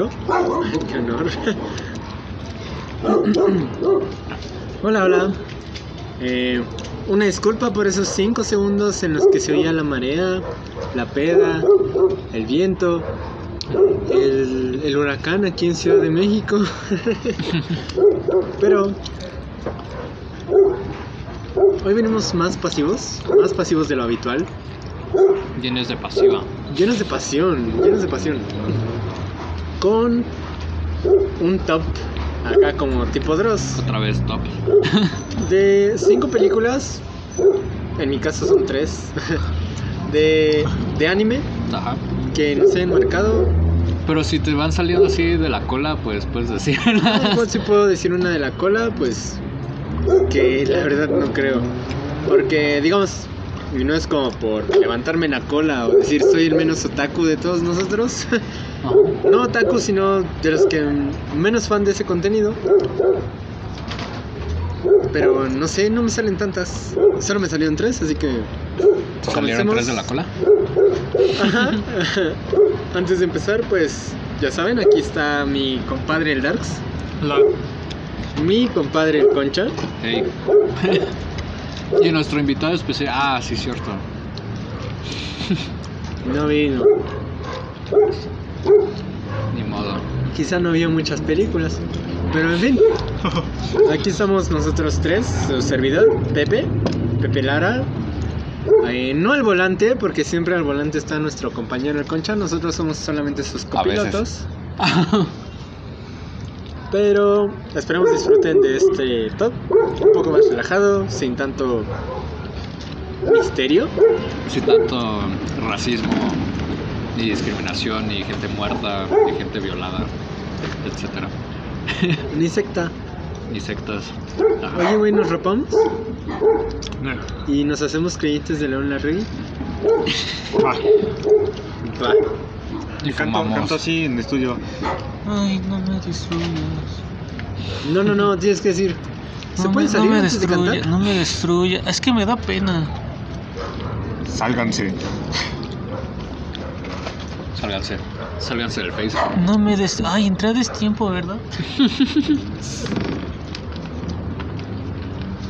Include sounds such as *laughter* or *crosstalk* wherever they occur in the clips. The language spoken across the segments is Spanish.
¿Yo? Qué honor. hola, hola. Eh, una disculpa por esos 5 segundos en los que se oía la marea, la peda, el viento, el, el huracán aquí en Ciudad de México. *laughs* Pero hoy venimos más pasivos, más pasivos de lo habitual, Llenos de pasiva. llenos de pasión, llenos de pasión. Con un top acá como tipo Dross. Otra vez top. De cinco películas, en mi caso son tres, *laughs* de, de anime Ajá. que nos han marcado. Pero si te van saliendo así de la cola, pues puedes decir. Pues *laughs* si puedo decir una de la cola, pues que la verdad no creo. Porque digamos, y no es como por levantarme la cola o decir soy el menos otaku de todos nosotros. *laughs* No otaku, sino de los que menos fan de ese contenido. Pero no sé, no me salen tantas. Solo me salieron tres, así que. ¿Te salieron comencemos. tres de la cola? Ajá. *laughs* Antes de empezar, pues ya saben, aquí está mi compadre el Darks, mi compadre el Concha. Hey. *laughs* y nuestro invitado especial. Ah, sí, cierto. *laughs* No vino. Ni modo. Quizá no vio muchas películas. Pero en fin. *laughs* Aquí estamos nosotros tres, su servidor, Pepe, Pepe Lara. Eh, no al volante, porque siempre al volante está nuestro compañero el Concha. Nosotros somos solamente sus copilotos. *laughs* Pero esperemos disfruten de este top un poco más relajado, sin tanto misterio. Sin tanto racismo, ni discriminación, ni gente muerta, ni gente violada, etcétera. *laughs* Ni secta. Ni sectas. Ajá. Oye, güey, nos rapamos y nos hacemos creyentes de León Larregui. Va, Va. Y canto, canto así en estudio. Ay, no me destruyas. No, no, no, tienes que decir. ¿Se no me, salir no me antes de destruya, cantar? no me destruya. Es que me da pena. Sálganse. Sálganse. Sálganse del Facebook. No me des... Ay, entré a destiempo, ¿verdad? *laughs*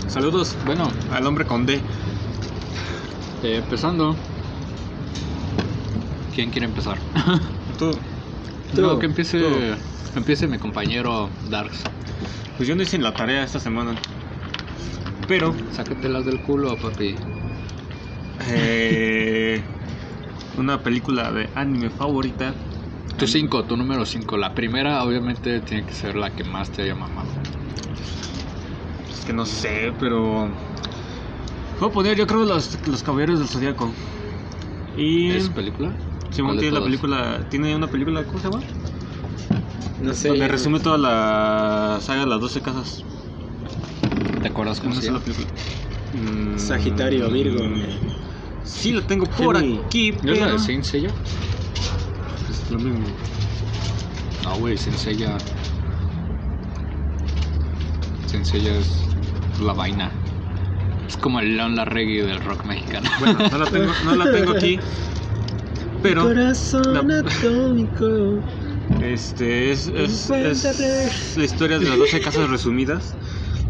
Saludos Bueno, al hombre con D. eh, empezando. ¿Quién quiere empezar? Tú. *laughs* Tú, no, que empiece, tú. empiece mi compañero Darks. Pues yo no hice la tarea esta semana. Pero, Sácatelas del culo, papi. eh, una película de anime favorita. Tu 5, tu número 5. La primera, obviamente, tiene que ser la que más te haya mamado. Es que no sé, pero. Voy a poner, yo creo, los, los Caballeros del Zodíaco. Y. ¿Es película? Simón ¿Cuál de tiene la todas? película. Tiene una película, ¿cómo se llama? No sé. Donde resume toda la saga de las 12 casas. ¿Te acuerdas cómo ¿Cómo se la llama? película? Mm, Sagitario, Virgo. Sí, la tengo por Gemini. aquí, ¿No es la de Saint Seiya? Es lo mismo. No, güey, Saint Seiya... Saint Seiya es la vaina. Es como el León Larregui del rock mexicano. Bueno, no la tengo, no la tengo aquí. *laughs* Pero, Corazón la- atómico. este, es, es, es la historia de las 12 casas resumidas.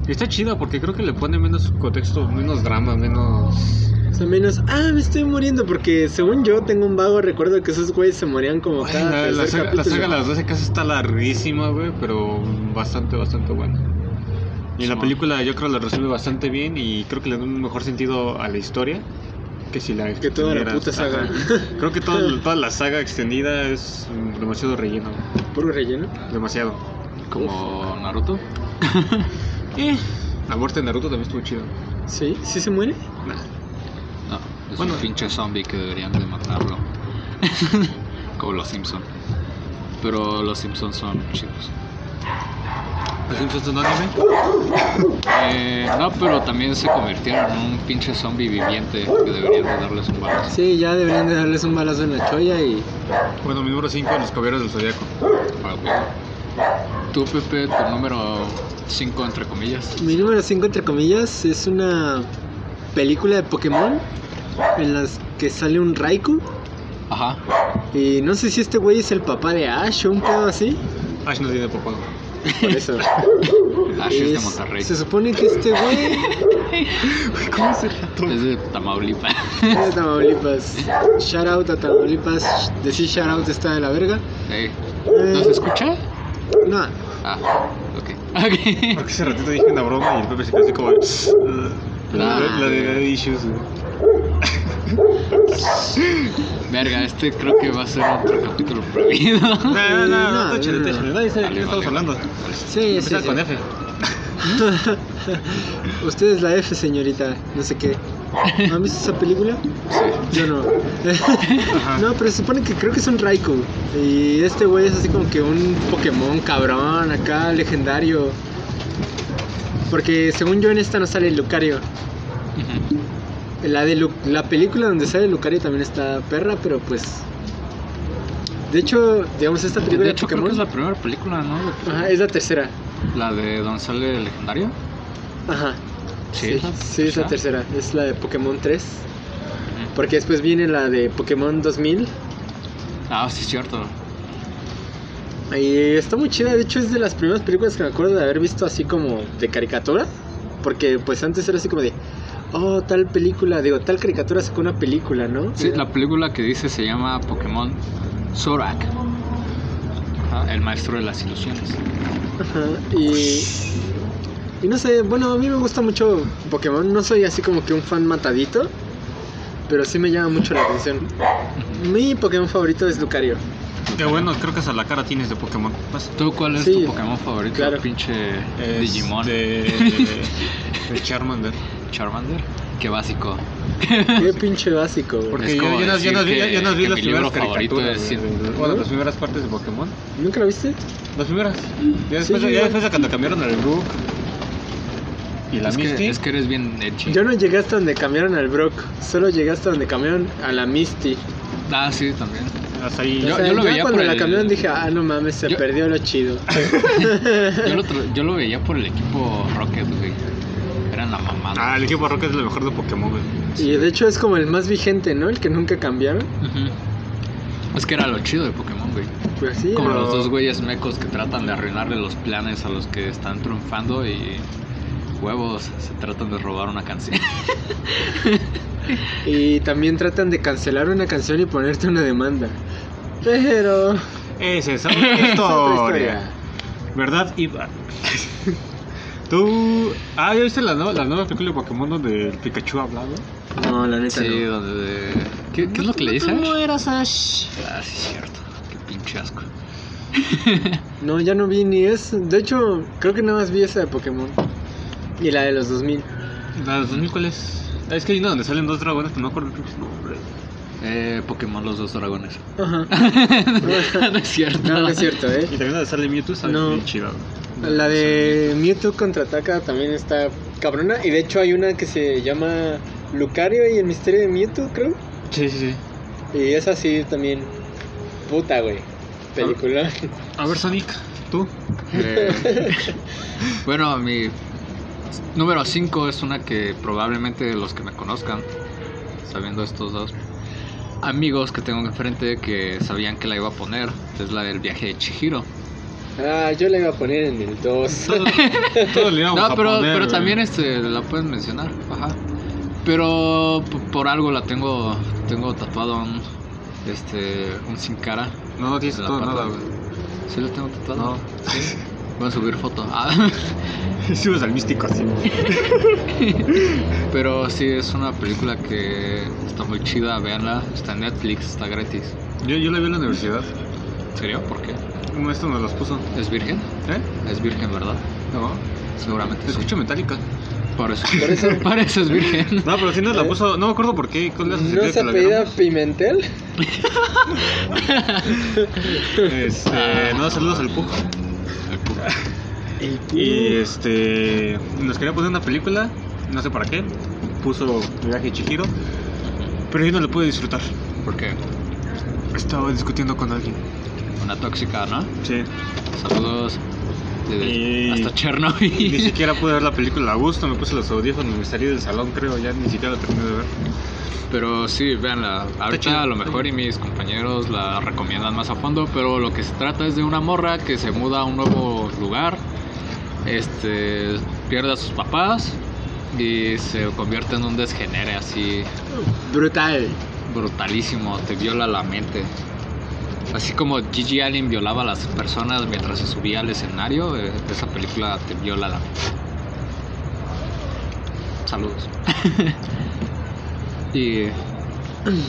Y está chida porque creo que le pone menos contexto, menos drama, menos... O sea, menos. Ah, me estoy muriendo porque según yo tengo un vago recuerdo que esos güeyes se morían como Ay, cada la, la saga, la saga de las 12 casas está larguísima, güey, pero bastante, bastante buena. Y en la película yo creo la resume bastante bien y creo que le da un mejor sentido a la historia que si la Que toda la puta saga. Ajá. Creo que toda, toda la saga extendida es demasiado relleno, Puro relleno. demasiado. Como Naruto. *laughs* Eh, la muerte de Naruto también estuvo chido. ¿Sí? ¿Sí se muere? Nah. No, es Bueno. un pinche zombie que deberían de matarlo. *laughs* como los Simpson. Pero los Simpsons son chidos. ¿Los Simpsons son anime? Eh, no, pero también se convirtieron en un pinche zombie viviente que deberían de darles un balazo. Sí, ya deberían de darles un balazo en la cholla y. Bueno, mi número 5, Los Caballeros del Zodiaco. Ah. Tú, Pepe, tu número 5, entre comillas. Mi número 5, entre comillas, es una película de Pokémon en las que sale un Raikou Ajá. Y no sé si este güey es el papá de Ash o un pedo así. Ash no tiene papá. Por eso. *laughs* Ash es de Monterrey. se supone que este güey *laughs* ¿Cómo se rato? Es de Tamaulipas. *laughs* es de Tamaulipas. Shout out a Tamaulipas. Decir shout out está de la verga. Ey, Eh, ¿No se escucha? No. Ah, ok. Ok. Porque ese ratito dije una broma y el Pepe se quedó así como. "Uh, La, Ah. la de Daddy Issues. güey. Verga, este creo que va a ser otro capítulo prohibido. *laughs* No, no, no, no, no, échale, no. échale. Nadie sabe de qué estamos hablando. Sí, sí, sí. con F. *laughs* Usted es la F, señorita. No sé qué. ¿No han visto esa película? Yo no. *laughs* no, pero se supone que creo que es un Raikou. Y este güey es así como que un Pokémon cabrón, acá, legendario. Porque según yo en esta no sale Lucario. La de Lu- la película donde sale Lucario también está perra, pero pues. De hecho, digamos, esta película De de, hecho, creo Pokémon. que es la primera película, ¿no? Ajá, es la tercera. La de donde sale el legendario. Ajá. Sí, Sí, es la sí, es la tercera. Es la de Pokémon 3. Ujú. Porque después viene la de Pokémon 2000. Ah, sí, es cierto. Y está muy chida. De hecho, es de las primeras películas que me acuerdo de haber visto así como de caricatura. Porque pues antes era así como de. Oh, tal película. Digo, tal caricatura sacó una película, ¿no? Sí, la película que dice se llama Pokémon Zorak. Ajá, el maestro de las ilusiones. Ajá, y. Y no sé, bueno, a mí me gusta mucho Pokémon. No soy así como que un fan matadito. Pero sí me llama mucho la atención. Mi Pokémon favorito es Lucario. Qué bueno, creo que hasta la cara tienes de Pokémon. ¿Tú cuál es Sí, tu Pokémon favorito? claro. Pinche Es Digimon. De, de *laughs* Charmander. Charmander. Qué básico. Qué pinche básico, güey. Porque Es yo, como yo, no- yo, no vi, decir yo no vi que las primeras caricaturas. es- Bueno, las primeras partes de Pokémon. ¿Nunca lo viste? Las primeras. Ya después, Sí, ya igual. después de cuando cambiaron al Brook. Y la Es Misty. que, es que eres bien edgy. Yo no llegué hasta donde cambiaron al Brock, solo llegué hasta donde cambiaron a la Misty. Ah, sí, también. Hasta ahí. Yo- o sea, yo lo veía cuando por la el- cambiaron dije, ah, no mames, se Yo- perdió lo chido. *laughs* Yo lo, tra- yo lo veía por el equipo Rocket, güey. Mamada. Ah, el equipo Rocket es lo mejor de Pokémon, güey. y de hecho es como el más vigente, ¿no? El que nunca cambiaron. Es que era lo chido de Pokémon, güey. Pues sí, Como pero- los dos güeyes mecos que tratan de arruinarle los planes a los que están triunfando y huevos se tratan de robar una canción. *laughs* Y también tratan de cancelar una canción y ponerte una demanda. Pero... Esa es *laughs* otra es otra historia. ¿Verdad, Iva? *laughs* Tú. Ah, ¿ya viste la nueva, la nueva película de Pokémon donde el Pikachu hablaba? No, la neta Sí, no. donde... ¿Qué, qué es lo que le dice? ¿Cómo Ash? eras, Ash? Ah, sí, es cierto. Qué pinche asco. *laughs* No, ya no vi ni eso. De hecho, creo que nada más vi esa de Pokémon. Y la de los 2000. ¿La de 2000 cuál es? Ah, Es que hay una donde salen dos dragones, pero no me acuerdo el nombre. Eh, Pokémon Los Dos Dragones. Ajá. *laughs* no es cierto. No, no es cierto, Y ¿eh? también donde sale Mewtwo, ¿sabes? No. Bien chida. güey. La de Mewtwo contraataca también está cabrona. Y de hecho hay una que se llama Lucario y el misterio de Mewtwo, creo. Sí, sí, sí. Y es así también. Puta, güey. Película. A ver, Sonic, tú. *laughs* Eh, bueno, mi número 5 es una que probablemente los que me conozcan, sabiendo estos dos amigos que tengo enfrente que sabían que la iba a poner, es la del viaje de Chihiro. Ah, yo la iba a poner en el 2. *laughs* Todo, todo le íbamos No, a pero, poner, pero también este, la pueden mencionar, ajá. Pero por algo la tengo tengo tatuado un, este, un sin cara. No, no tienes pata. nada, güey. Sí lo tengo tatuado. No. Voy a subir foto. Ah. *laughs* Subes al místico así. *laughs* Pero sí, es una película que está muy chida, véanla. Está en Netflix, está gratis. Yo, yo la vi en la universidad. ¿En serio? ¿Por qué? Un maestro nos las puso. ¿Es virgen? ¿Eh? Es virgen, ¿verdad? No. Seguramente. Te sí. escucho metálica. Por eso. Por eso. *laughs* Por eso es virgen. No, pero sí nos la puso. No me acuerdo por qué. ¿Cuál es ¿No se apellida Pimentel? Este. No, saludos al Pug. *laughs* Y este. Nos quería poner una película. No sé para qué. Puso el viaje de Chihiro. Pero yo no lo pude disfrutar. ¿Por qué? Estaba discutiendo con alguien. Una tóxica, ¿no? Sí. Saludos. Y- hasta Ni Chernobyl. siquiera pude ver la película a gusto, me puse los audífonos, me salí del salón, creo, ya ni siquiera la terminé de ver. Pero sí, véanla. Ahorita a lo mejor y mis compañeros la recomiendan más a fondo, pero lo que se trata es de una morra que se muda a un nuevo lugar, este, pierde a sus papás y se convierte en un desgenere así Brutal. brutalísimo, te viola la mente. Así como Gigi Allen violaba a las personas mientras se subía al escenario, eh, esa película te viola la. Saludos. *laughs* y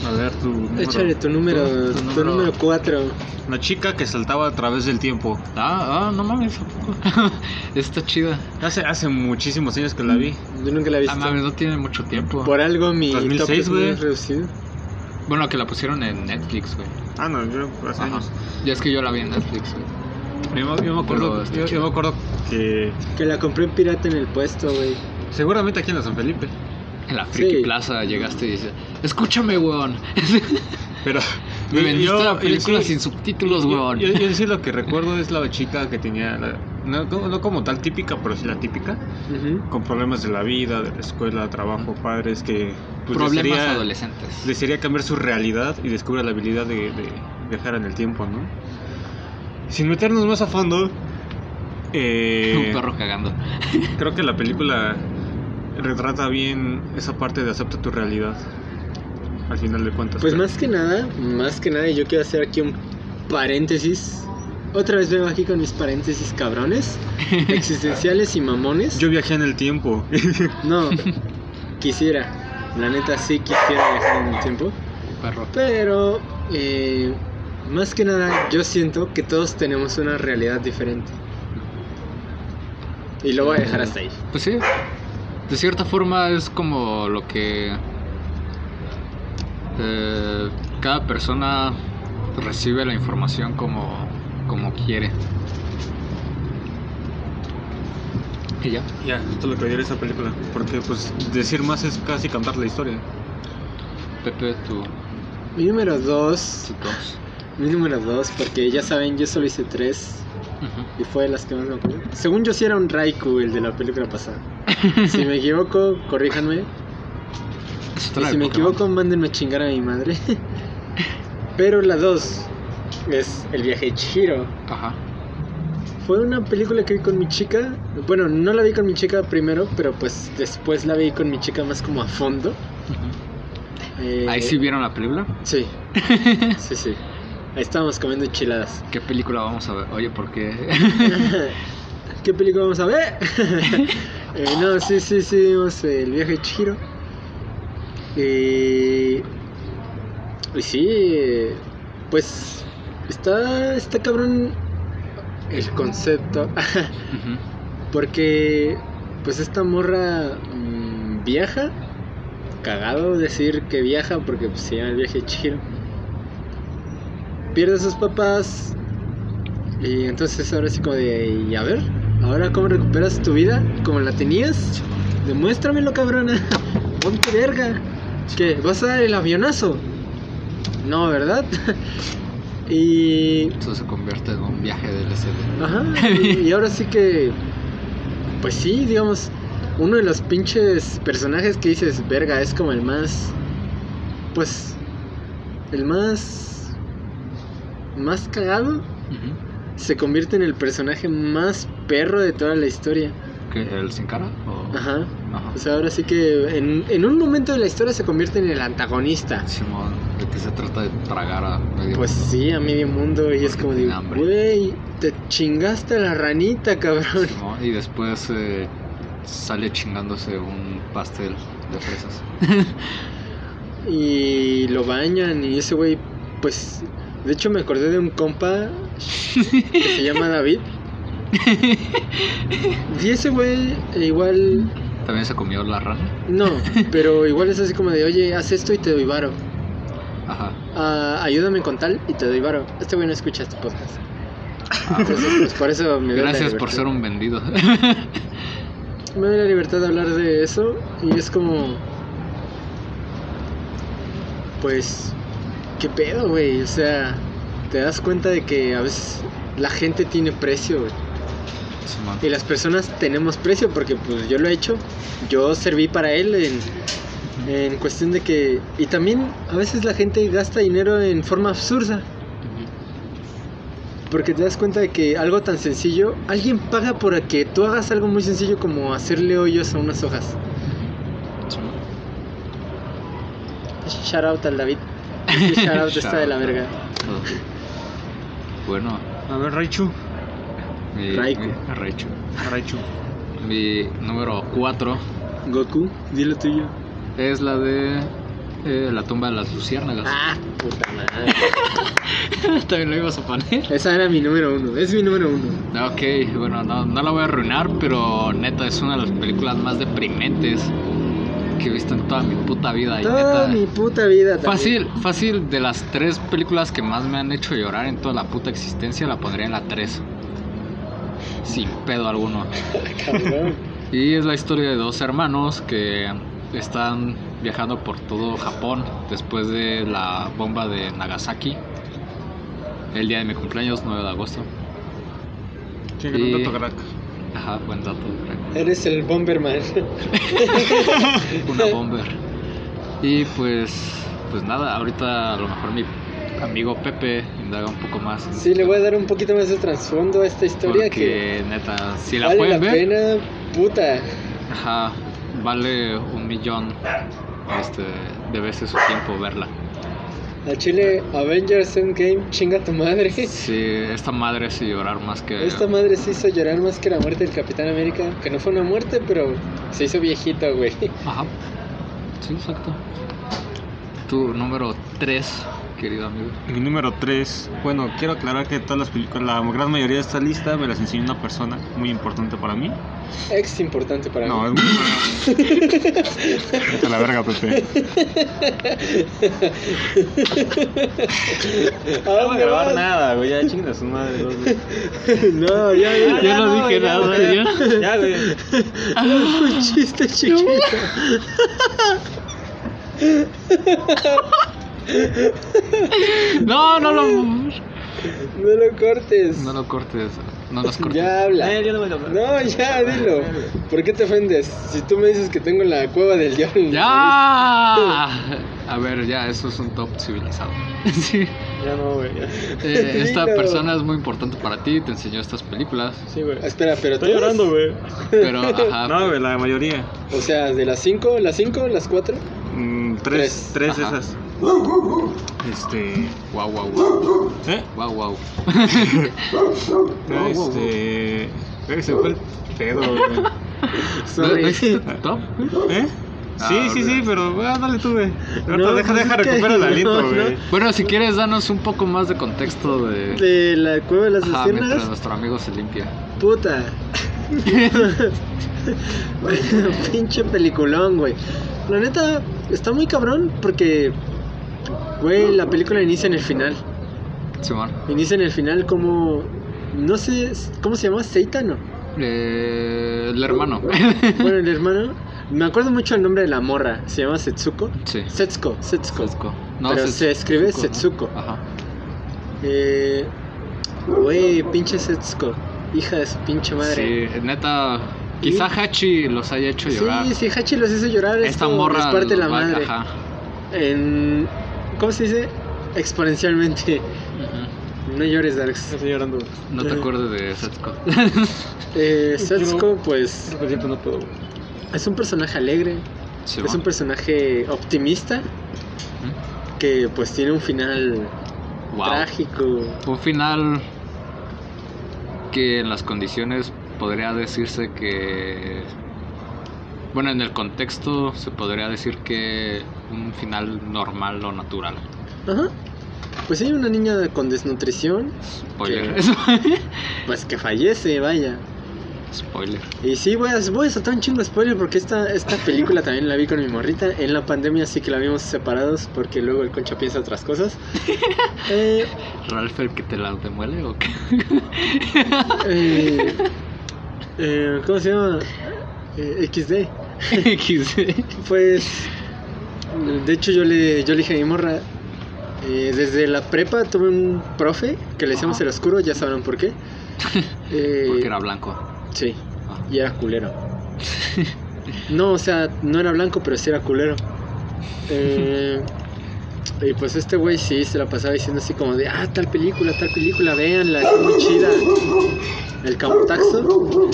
A ver, tu número. Échale tu número, tu tu, número- número 4. La chica que saltaba a través del tiempo. Ah, ah, no mames, ¿a poco? *laughs* Está chida. Hace, hace muchísimos años que la vi. Yo nunca la he Ah, visto. mames, no tiene mucho tiempo. Por algo mi 2006, top es muy güey. reducido. Bueno, que la pusieron en Netflix, güey. Ah, no, yo hace Ajá. años. Ya es que yo la vi en Netflix, güey. Yo, me- yo me acuerdo, Pero está yo, chido. yo me acuerdo que Que la compré en pirata en el puesto, güey. seguramente aquí en la San Felipe. En la Friki Sí. Plaza llegaste y dices, escúchame, weón. *laughs* Pero Me vendiste yo- la película yo sin subtítulos, weón. yo, yo sí lo que recuerdo es la chica que tenía, la- no, como tal típica, pero sí la típica, con problemas de la vida, de la escuela, trabajo, padres, que pues, Problemas desearía- adolescentes. desearía cambiar su realidad y descubre la habilidad de, de viajar en el tiempo, ¿no? Sin meternos más a fondo, eh, *laughs* Un perro cagando. creo que la película retrata bien esa parte de acepta tu realidad. Al final de cuentas. Pues Pero- más que nada, más que nada, yo quiero hacer aquí un paréntesis. Otra vez vengo aquí con mis paréntesis cabrones, *laughs* existenciales y mamones. Yo viajé en el tiempo. *laughs* No, quisiera. La neta sí quisiera viajar en el tiempo. Perro. Pero, eh, más que nada, yo siento que todos tenemos una realidad diferente. Y lo voy a dejar hasta ahí. Pues sí. De cierta forma es como lo que eh, cada persona recibe la información como, como quiere. Y ya. ya, esto es lo que diría esa película. Porque pues decir más es casi cantar la historia. Pepe, tu, Mi número 2, tu dos. mi número 2, porque ya saben, yo solo hice 3 Ujú. y fue de las que más me acuerdo. Según yo sí era un Raikou el de la película pasada. Si me equivoco, corríjanme. Es Y otra si me Pokémon. equivoco, mándenme a chingar a mi madre. *laughs* Pero la 2 es El viaje de Chihiro. Ajá. Fue una película que vi con mi chica. Bueno, no la vi con mi chica primero, pero pues después la vi con mi chica más como a fondo. Eh, Ahí sí vieron la película. Sí, *laughs* sí, sí. Ahí estábamos comiendo enchiladas. ¿Qué película vamos a ver? Oye, ¿por qué? *laughs* ¿Qué película vamos a ver? Eh, no, sí, sí, sí, vimos El viaje de Chihiro. Eh, y sí, pues está, está cabrón el concepto. *laughs* Porque, pues esta morra mm, viaja. Cagado decir que viaja porque pues, se llama el viaje Chihiro. Pierde a sus papás. Y entonces ahora sí como de, y a ver, ahora cómo recuperas tu vida como la tenías. Demuéstramelo, cabrona. *laughs* Ponte verga. ¿Qué? ¿Vas a dar el avionazo? No, ¿verdad? *laughs* y Eso se convierte en un viaje del LSD. Ajá, y, *laughs* y ahora sí que, pues sí, digamos, uno de los pinches personajes que dices, verga, es como el más, pues, el más, más cagado, se convierte en el personaje más perro de toda la historia. ¿Qué? ¿El sin cara? O- Ajá. Ajá. O sea, ahora sí que en, en un momento de la historia se convierte en el antagonista. Simón, ¿de qué se trata de tragar a medio Pues mundo? sí, a medio mundo, y es como de, güey, te chingaste a la ranita, cabrón. Simón, Y después eh, sale chingándose un pastel de fresas. *laughs* y lo bañan y ese güey pues de hecho me acordé de un compa que se llama *laughs* David y ese güey igual También se comió la rana. no *laughs* pero igual es así como de oye haz esto y te doy varo Ajá. Ah, ayúdame con tal y te doy varo este güey no escucha este podcast entonces pues por eso me doy la Gracias por ser un vendido. *laughs* me doy la libertad de hablar de eso y es como pues qué pedo güey o sea te das cuenta de que a veces la gente tiene precio güey Simón. Y las personas tenemos precio porque pues yo lo he hecho. Yo serví para él en, en cuestión de que... Y también a veces la gente gasta dinero en forma absurda. Porque te das cuenta de que algo tan sencillo, alguien paga por que tú hagas algo muy sencillo como hacerle hoyos a unas hojas. Shout out al David. *laughs* Shout out está de la verga. Bueno, A ver, Raichu. Raikou. mi- Raichu. Raichu. Mi número 4 Goku, dilo tuyo. es la de eh, La tumba de las luciérnagas. Ah, puta madre. *laughs* También lo ibas a poner. Esa era mi número uno. Es mi número uno. Ok, bueno, no, no la voy a arruinar, pero neta es una de las películas más deprimentes que he visto en toda mi puta vida. Y Toda neta, mi puta vida. también. fácil, fácil, de las tres películas que más me han hecho llorar en toda la puta existencia, la pondría en la 3. Sin pedo alguno. *laughs* Y es la historia de dos hermanos que están viajando por todo Japón después de la bomba de Nagasaki. El día de mi cumpleaños, 9 de agosto. Sí, que Y- un dato crack. Ajá, buen dato. crack. Eres el Bomberman. *laughs* Una *laughs* bomber. Y pues, pues nada, ahorita a lo mejor mi amigo Pepe indaga un poco más. en Sí, le voy a dar un poquito más de trasfondo a esta historia que Porque neta, si la vale pueden la ver, pena, puta. ajá, vale un millón este, de veces su tiempo verla. Al chile, Avengers Endgame, chinga tu madre. Sí, esta madre hace llorar más que. Esta madre se hizo llorar más que la muerte del Capitán América. Que no fue una muerte, pero se hizo viejito, güey. Ajá. Sí, exacto. Tu número 3, querido amigo. Mi número 3. Bueno, quiero aclarar que todas las películas, la gran mayoría de esta lista me las enseñó una persona muy importante para mí. Ex importante para No, mí. es muy. *laughs* A la verga, Pepe. *laughs* ¿A dónde vas? nada, güey. Ya chingas su madre. No, ya, ya, Yo no dije nada, ¿ya? Ya, güey. Un chiste chiquito. *laughs* *laughs* No, no lo. No lo cortes. No lo cortes. No los *laughs* cortes. Ya habla. Eh, yo no voy a hablar. No, ya, dilo. ¿Por qué te ofendes? Si tú me dices que tengo la cueva del diablo. ¡Ya! A ver, ya, eso es un top civilizado. *laughs* Sí. Ya no, güey. ya. Eh, esta Dilo. persona es muy importante para ti, te enseñó estas películas. Sí, güey. nariz. Espera, pero Estoy todas? llorando, güey. Pero, ajá. No, güey, la mayoría. O sea, de las 5, las 5, las 4. Mm, Tres. tres, tres de Ajá. esas. Este. Wow, wow, wow. ¿Eh? Wow, wow. Este. Eh, se fue el pedo, güey. ¿No, Sorry. no hiciste top? ¿Eh? Sí, Ah, sí, sí, ok. pero ah, dale tú, güey. No, deja, pues deja, recupera el no. güey. Bueno, si quieres, danos un poco más de contexto de. De la cueva de las Ajá, mientras nuestro amigo se limpia. Puta. *laughs* *laughs* Pinche peliculón, güey. La neta, está muy cabrón porque, güey, la película inicia en el final. Simón. Inicia en el final como, no sé, ¿cómo se llama? ¿Seita, no? Eh, el hermano. *laughs* Bueno, el *laughs* hermano. Me acuerdo mucho el nombre de la morra. Se llama Setsuko. sí. Setsuko, Setsuko. Setsuko. Pero se escribe ¿no? Setsuko. Ajá. Eh, güey, pinche Setsuko. Hija de su pinche madre. Sí, neta. Quizá Hachi los haya hecho llorar. Sí, sí, Hachi los hizo llorar. Esta esto morra. les parte la los va- madre. Ajá. En, ¿Cómo se dice? Exponencialmente. No llores, Darks. Estoy llorando. No te acuerdes de Setsuko. *laughs* Eh, Yo Setsuko, pues, no puedo, es un personaje alegre. Es un personaje optimista. Que, pues, tiene un final Wow. trágico. Un final que en las condiciones podría decirse que... Bueno, en el contexto se podría decir que un final normal o natural. Ajá. Pues hay una niña con desnutrición. Spoiler. *laughs* Pues que fallece, vaya. Spoiler. Y sí, voy a, voy a soltar un chingo de spoiler porque esta, esta película *laughs* también la vi con mi morrita. En la pandemia sí que la vimos separados porque luego el concha piensa otras cosas. *laughs* Eh, ¿Ralph el que te la demuele o qué? eh, eh, ¿Cómo se llama? Eh, XD. XD. Pues, de hecho yo le, yo le dije a mi morra, eh, desde la prepa tuve un profe que le decíamos Ajá. el oscuro, ya sabrán por qué. *laughs* Eh, Porque era blanco. Sí, Ah. y era culero. No, o sea, no era blanco, pero sí era culero. *laughs* Eh, y pues este güey sí se la pasaba diciendo así como de, ah, tal película, tal película, véanla, es muy chida. El Camotaxo.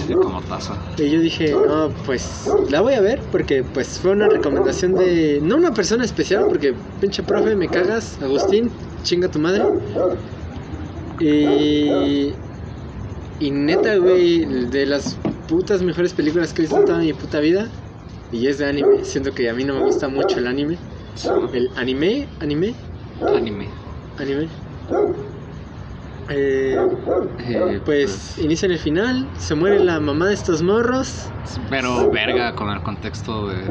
De como taza. Y yo dije, no, pues la voy a ver porque pues fue una recomendación de, no una persona especial, porque pinche profe, me cagas, Agustín, chinga tu madre. Y, y neta, güey, de las putas mejores películas que he visto en toda mi puta vida. Y es de anime, siento que a mí no me gusta mucho el anime. El anime, anime, Anime. anime. Eh, Eh, pues inicia en el final, se muere la mamá de estos morros. Pero verga con el contexto de,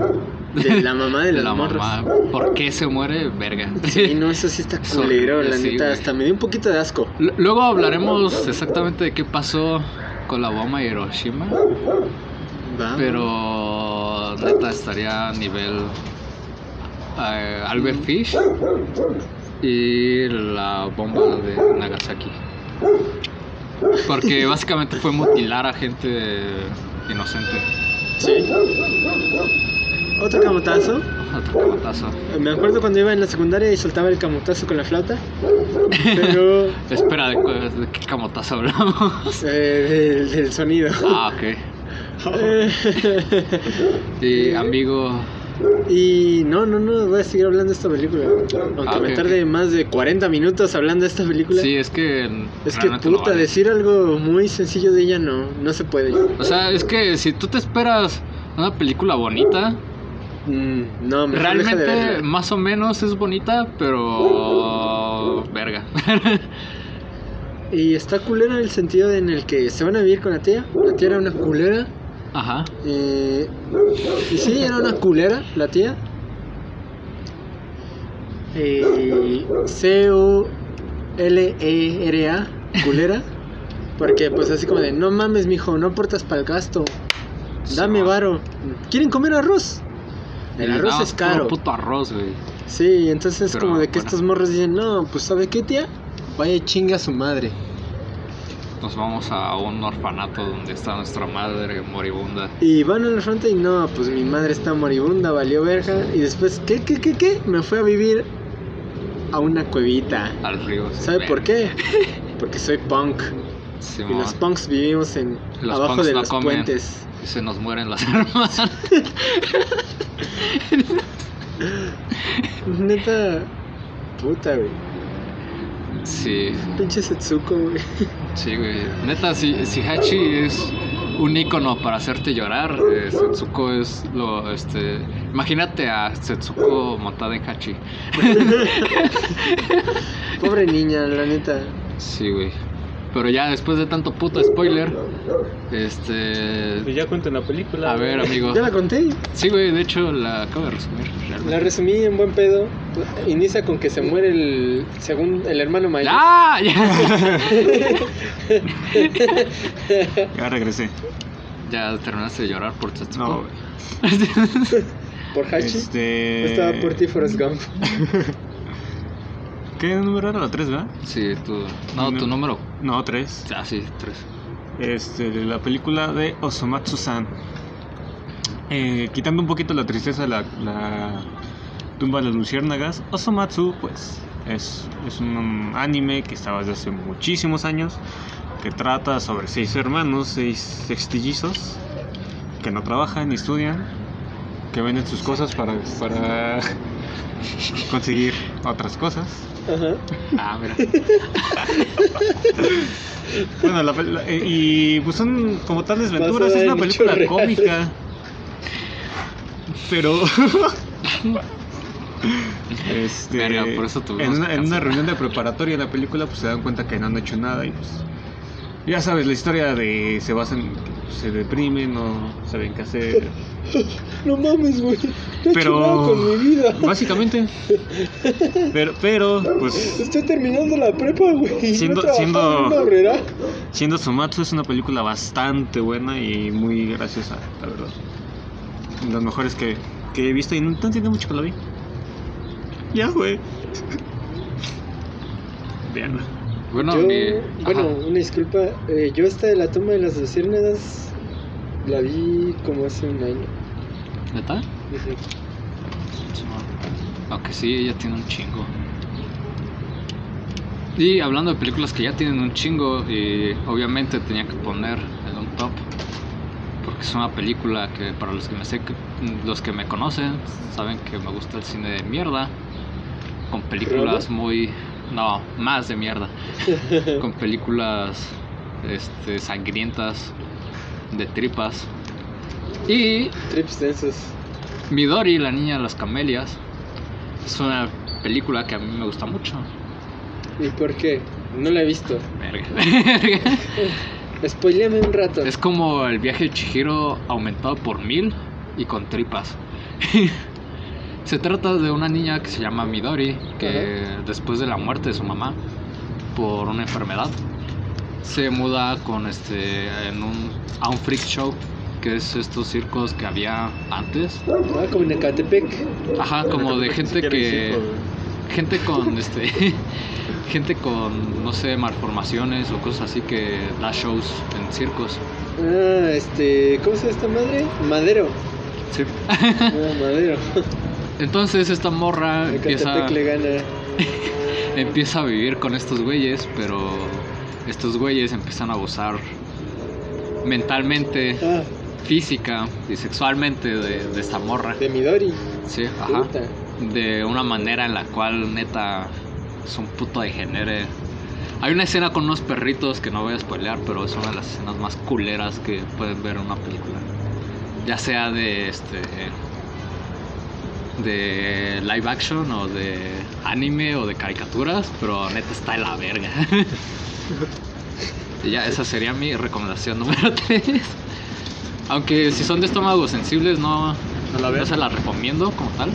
De la mamá de *laughs* los la morros. mamá. ¿Por qué se muere? Verga. Sí, no, eso sí está Es *laughs* culero, la sí, neta, güey. hasta me dio un poquito de asco. L- Luego hablaremos exactamente de qué pasó con la bomba de Hiroshima. Va. Pero neta estaría a nivel eh, Albert Fish y la bomba de Nagasaki. Porque básicamente fue mutilar a gente inocente. Sí. Otro camotazo. Otro camotazo. Me acuerdo cuando iba en la secundaria y soltaba el camotazo con la flauta. Pero. *laughs* Espera, ¿de, qué camotazo hablamos? eh, del, del sonido. Ah, ok. Y amigo, y no, no, no, voy a seguir hablando de esta película. Aunque Ah, me tarde más de 40 minutos hablando de esta película. sí, es que. Es que no puta, vale. decir algo muy sencillo de ella no, no se puede. O sea, es que si tú te esperas una película bonita, Mm, no, de realmente más o menos es bonita, pero. verga. *laughs* Y está culera en el sentido en el que se van a vivir con la tía. La tía era una culera. Ajá. eh, y sí, era una culera la tía. Eh, C-U-L-E-R-A, culera. Porque pues así como de, no mames, mijo, no aportas para el gasto. Dame varo. ¿Quieren comer arroz? El arroz es caro. puto arroz, güey. Sí, entonces Pero, como de que bueno. estos morros dicen, no, pues ¿sabe qué, tía? Vaya chinga a su madre. Nos vamos a un orfanato donde está nuestra madre moribunda. Y van al frente y no, pues mi madre está moribunda, valió verga. Y después, ¿qué, qué, qué, qué? Me fue a vivir a una cuevita. Al río. ¿Sabe por qué? Porque soy punk. Y los punks vivimos en Los abajo de no los comen. puentes. Y se nos mueren las armas. *laughs* Neta, puta, güey. Sí, Pinche Setsuko, güey. sí, güey. Neta, si, si Hachi es un icono para hacerte llorar, eh, Setsuko es lo, este... Imagínate a Setsuko montada en Hachi. *laughs* Pobre niña, la neta. Sí, güey. Pero ya después de tanto puto spoiler, este... Pues ya cuenten la película. A ver, amigo. Ya la conté. Sí, güey, de hecho la acabo de resumir. realmente. La resumí en buen pedo. Inicia con que se muere el según el hermano mayor. ¡Ya! ¡Ya! *laughs* Ya regresé. ya terminaste de llorar por Setsuko. No, güey. *laughs* Por Hachi. Este... Estaba por ti, Forrest Gump. *laughs* ¿Qué número era? La 3, ¿verdad? Sí, tu... No, tu número... No, 3. Ah, sí, tres. Este, de la película de Osomatsu-san. Eh, quitando un poquito la tristeza de la, la tumba de las luciérnagas, Osomatsu, pues, es, es un anime que estaba desde hace muchísimos años, que trata sobre seis hermanos, seis sextillizos, que no trabajan ni estudian, que venden sus cosas para, para *laughs* conseguir otras cosas. Ajá. Ah, mira. *laughs* Bueno, la la- eh, y pues son como tal desventuras, es una película cómica. Pero. *laughs* este, Verga, por eso en una, en una reunión de preparatoria de la película, pues se dan cuenta que no han hecho nada y pues. Ya sabes, la historia de se basan en que se deprimen, no saben qué hacer. *laughs* No mames, güey. Pero- con mi vida. Básicamente. Pero, pero pues. Estoy terminando la prepa, güey. Siendo- no siendo-. Siendo Somatsu es una película bastante buena y muy graciosa, la verdad. De Las mejores que, que he visto y no, no tiene mucho que la vi. Ya, güey. *laughs* Veanla. Bueno, yo, mi... bueno, una disculpa. eh, yo esta de la tumba de las luciérnagas La vi como hace un año. ¿Neta? Ujú. Aunque sí, ella tiene un chingo. Y hablando de películas que ya tienen un chingo, y obviamente tenía que poner en un top. Porque es una película que para los que me sé los que me conocen saben que me gusta el cine de mierda. Con películas muy no, más de mierda. *laughs* con películas este sangrientas de tripas. Y Trips densos. Midori, la niña de las camelias, es una película que a mí me gusta mucho. ¿Y por qué? No la he visto. Verga. *laughs* Spoileame un rato. es como el viaje de Chihiro aumentado por mil y con tripas. Se trata de una niña que se llama Midori, que después de la muerte de su mamá por una enfermedad, se muda con este en un, a un freak show, que es estos circos que había antes. Ah, como en Ecatepec. Ajá, como de gente que gente con este *laughs* gente con no sé malformaciones o cosas así que da shows en circos Ah, este. ¿Cómo se llama esta madre? Madero. sí. Ah, Madero. *laughs* entonces esta morra empieza le gana. *laughs* empieza a vivir con estos güeyes pero estos güeyes empiezan a abusar mentalmente Ah, física y sexualmente de, de esta morra de Midori. sí ajá Puta. de una manera en la cual neta es un puto degenere. Hay una escena con unos perritos que no voy a spoilear, pero es una de las escenas más culeras que pueden ver en una película. Ya sea de este de live action o de anime o de caricaturas, pero neta está de la verga. *laughs* y ya, esa sería mi recomendación número *laughs* 3. Aunque si son de estómagos sensibles no, no se la recomiendo como tal.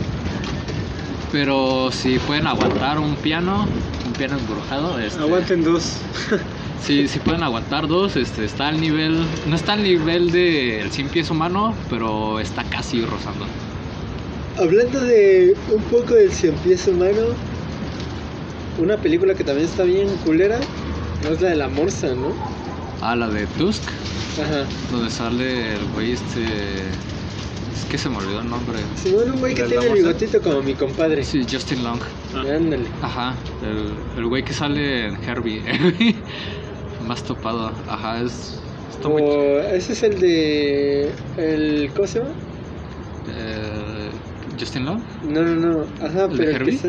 Pero si pueden aguantar un piano, un piano embrujado, este, Aguanten dos. *laughs* si, si pueden aguantar dos, este, está al nivel, no está al nivel del 100 pies humano, pero está casi rozando. Hablando de un poco del cien pies humano, una película que también está bien culera es la de la morsa, ¿no? Ah, la de Tusk, Ajá. donde sale el güey este... Es que se me olvidó el nombre. Sí, bueno, un güey que ¿De la tiene el bigotito como mi compadre. Sí, Justin Long. Ándale. Ajá, el, el güey que sale en Herbie. *laughs* Más topado. Ajá, es... Está muy... Ese es el de. El, ¿Cómo se llama? eh, Justin Long. No, no, no. Ajá, ¿El de pero el que, Herbie? sa-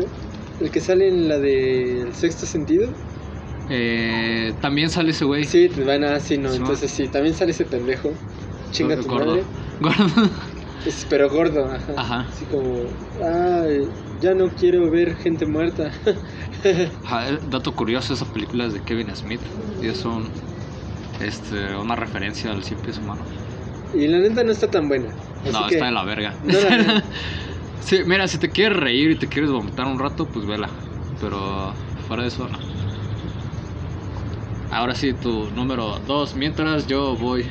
el que sale en la de El sexto sentido. Eh, también sale ese güey. Sí, van a sí, no. Sí, entonces sí, también sale ese pendejo. Chinga tu gordo. madre. *laughs* Gordo. Es- pero gordo, ajá. Ajá. Así como. Ay, ya no quiero ver gente muerta. *laughs* Ajá, el dato curioso, esa película es de Kevin Smith y es un, este, una referencia al cien pies humano. y la neta no está tan buena. Así No, que, está de la verga. no la. *laughs* sí, mira, si te quieres reír y te quieres vomitar un rato, pues vela. Pero fuera de eso, no. Ahora sí, tu número dos. Mientras yo voy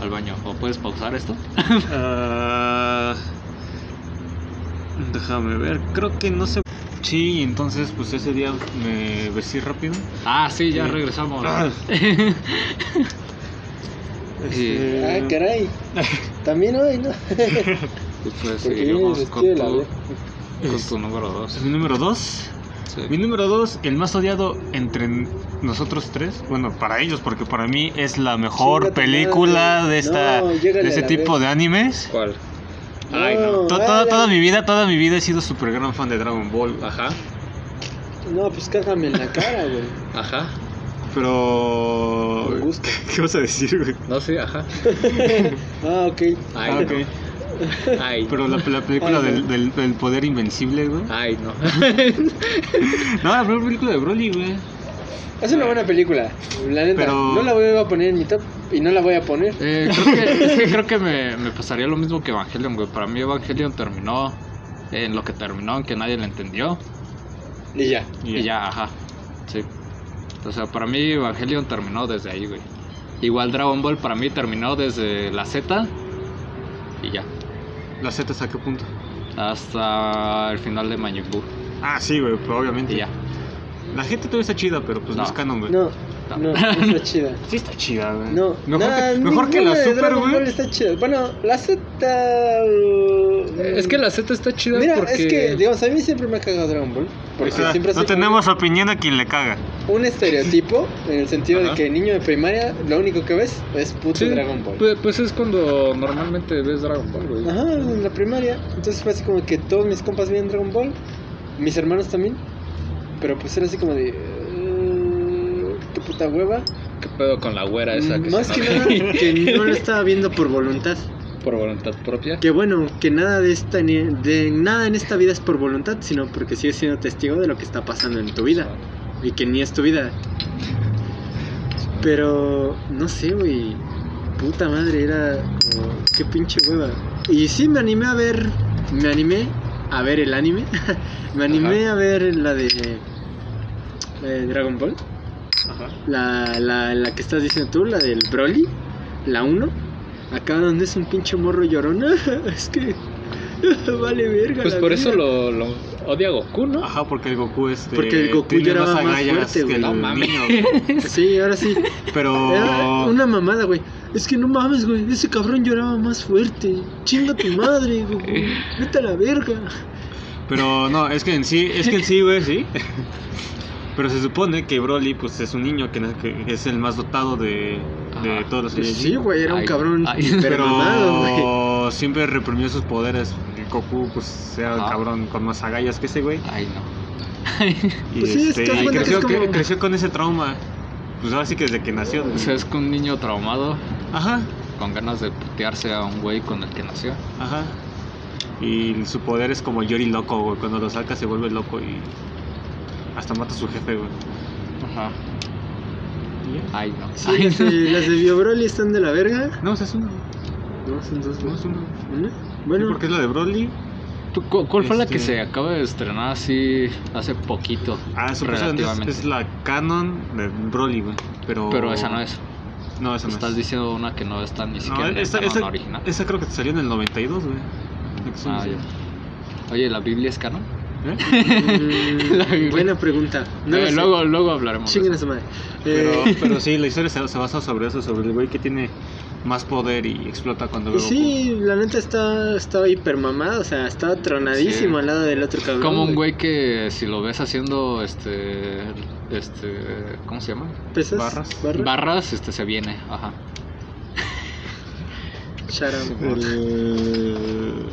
al baño. ¿O puedes pausar esto? *laughs* Ah, déjame ver, creo que no sé. Sí, entonces pues ese día me vestí rápido. Ah, sí, ya Sí. regresamos. Ah. Sí. *laughs* Ah, caray. *laughs* También hoy, ¿no? Pues seguimos vienes con tu, con tu número dos. Mi número 2. Mi número 2, el más odiado entre nosotros tres. Bueno, para ellos, porque para mí es la mejor película de esta No, de la tipo vez. de animes. ¿Cuál? Ay, no. To- toda, la- toda mi vida, toda mi vida he sido súper gran fan de Dragon Ball. Ajá, No, pues cágame en la cara, güey. ajá. Pero. Con gusto. ¿Qué vas a decir, güey? No, sí, ajá. *laughs* Ah, ok. Ay, Ah, no. Ay, Pero la, la película Ay, del, del, del poder invencible, güey. Ay, no. *laughs* No, la película de Broly, güey. Es una buena película. La neta. Pero- No la voy a poner en mi top y no la voy a poner. Eh, creo que, es que creo que me, me pasaría lo mismo que Evangelion, güey. Para mí Evangelion terminó en lo que terminó, en que nadie le entendió. Y ya. Y ya, ajá. Sí. O sea, para mí Evangelion terminó desde ahí, güey. Igual Dragon Ball para mí terminó desde la Z y ya. ¿La Z hasta qué punto? Hasta el final de Majin Buu. Ah, sí, güey, pero obviamente. Y ya. La gente todavía está chida, pero pues no, No. es canon, güey. No, No, no *laughs* está chida. Sí está chida, güey. No, mejor nada, que, mejor que ninguna la Super, güey. está chida. Bueno, la Z. Es que la Z está chida Mira, porque... es que, digamos, a mí siempre me ha cagado Dragon Ball. Porque O sea, siempre no tenemos opinión a quien le caga. un estereotipo en el sentido Ajá. de que niño de primaria lo único que ves es puto Sí, Dragon Ball. Pues, pues es cuando normalmente ves Dragon Ball, güey. Ajá, en la primaria. Entonces fue así como que todos mis compas veían Dragon Ball, mis hermanos también. Pero pues era así como de. eh, qué puta hueva. ¿Qué pedo con la güera esa que Más se que nada que *laughs* no lo estaba viendo por voluntad. Por voluntad propia? Que bueno, que nada de esta ni- de nada en esta vida es por voluntad, sino porque sigues siendo testigo de lo que está pasando en tu vida y que ni es tu vida. Pero no sé, güey. Puta madre, era como qué pinche hueva. Y sí me animé a ver, me animé a ver el anime. *laughs* me animé a ver la de eh, Dragon Ball. Ajá. La, la, la que estás diciendo tú, la del Broly, la 1. Acá donde es un pinche morro llorón. *laughs* es que *laughs* vale verga. Pues la por eso lo, lo odia Goku, ¿no? Ajá, porque el Goku este, Porque el Goku tiene lloraba más más fuerte, que güey. No mames. *laughs* Sí, ahora sí. Pero Era una mamada, güey. Es que no mames, güey. Ese cabrón lloraba más fuerte. Chinga tu madre, Goku. Vete a la verga. Pero no, es que en sí, es que en sí, güey, sí. Pero se supone que Broly, pues es un niño que, es el más dotado de, de Ajá. todos los Pues Saiyajin. sí, güey. Era un Ay, cabrón ay. *laughs* Pero mamado, siempre reprimió sus poderes. El Goku, pues, sea el Ajá. cabrón con más agallas que ese, güey. Ay, no. Y, Pues sí, es este, que y que como- creció con ese trauma. Pues ahora sí que desde que nació. O sea, es que un niño traumado, Ajá, con ganas de putearse a un güey con el que nació. ajá. Y su poder es como Yori loco, güey. Cuando lo saca se vuelve loco y hasta mata a su jefe, güey. Ajá. Ay, no. Sí, Ay, las de, las de Bio Broly están de la verga. No, o sea, es uno. No, son dos, No, es. ¿Una? Sí, Bueno, porque es la de Broly. ¿Tú cu- ¿Cuál fue la que Este- se acaba de estrenar así hace poquito? Ah, supuestamente es, relativamente. es la canon de Broly, güey. Pero... Pero esa no es. No, esa no Estás es. diciendo una que no está ni No, siquiera el canon esa- original. esa creo que salió en el 92, güey. Ah, ya. Oye, ¿la Biblia es canon? ¿Eh? mm, buena pregunta. No Eh, luego, luego hablaremos. eso. madre. Pero, Eh, pero sí, la historia se, se basa sobre eso, sobre el güey que tiene más poder y explota cuando ve sí, la neta está, estaba hiper mamada, o sea, estaba tronadísimo Sí. al lado del otro cabrón. Como un güey que si lo ves haciendo este este ¿cómo se llama? ¿Pesas? barras. Barras, este se viene, ajá. El...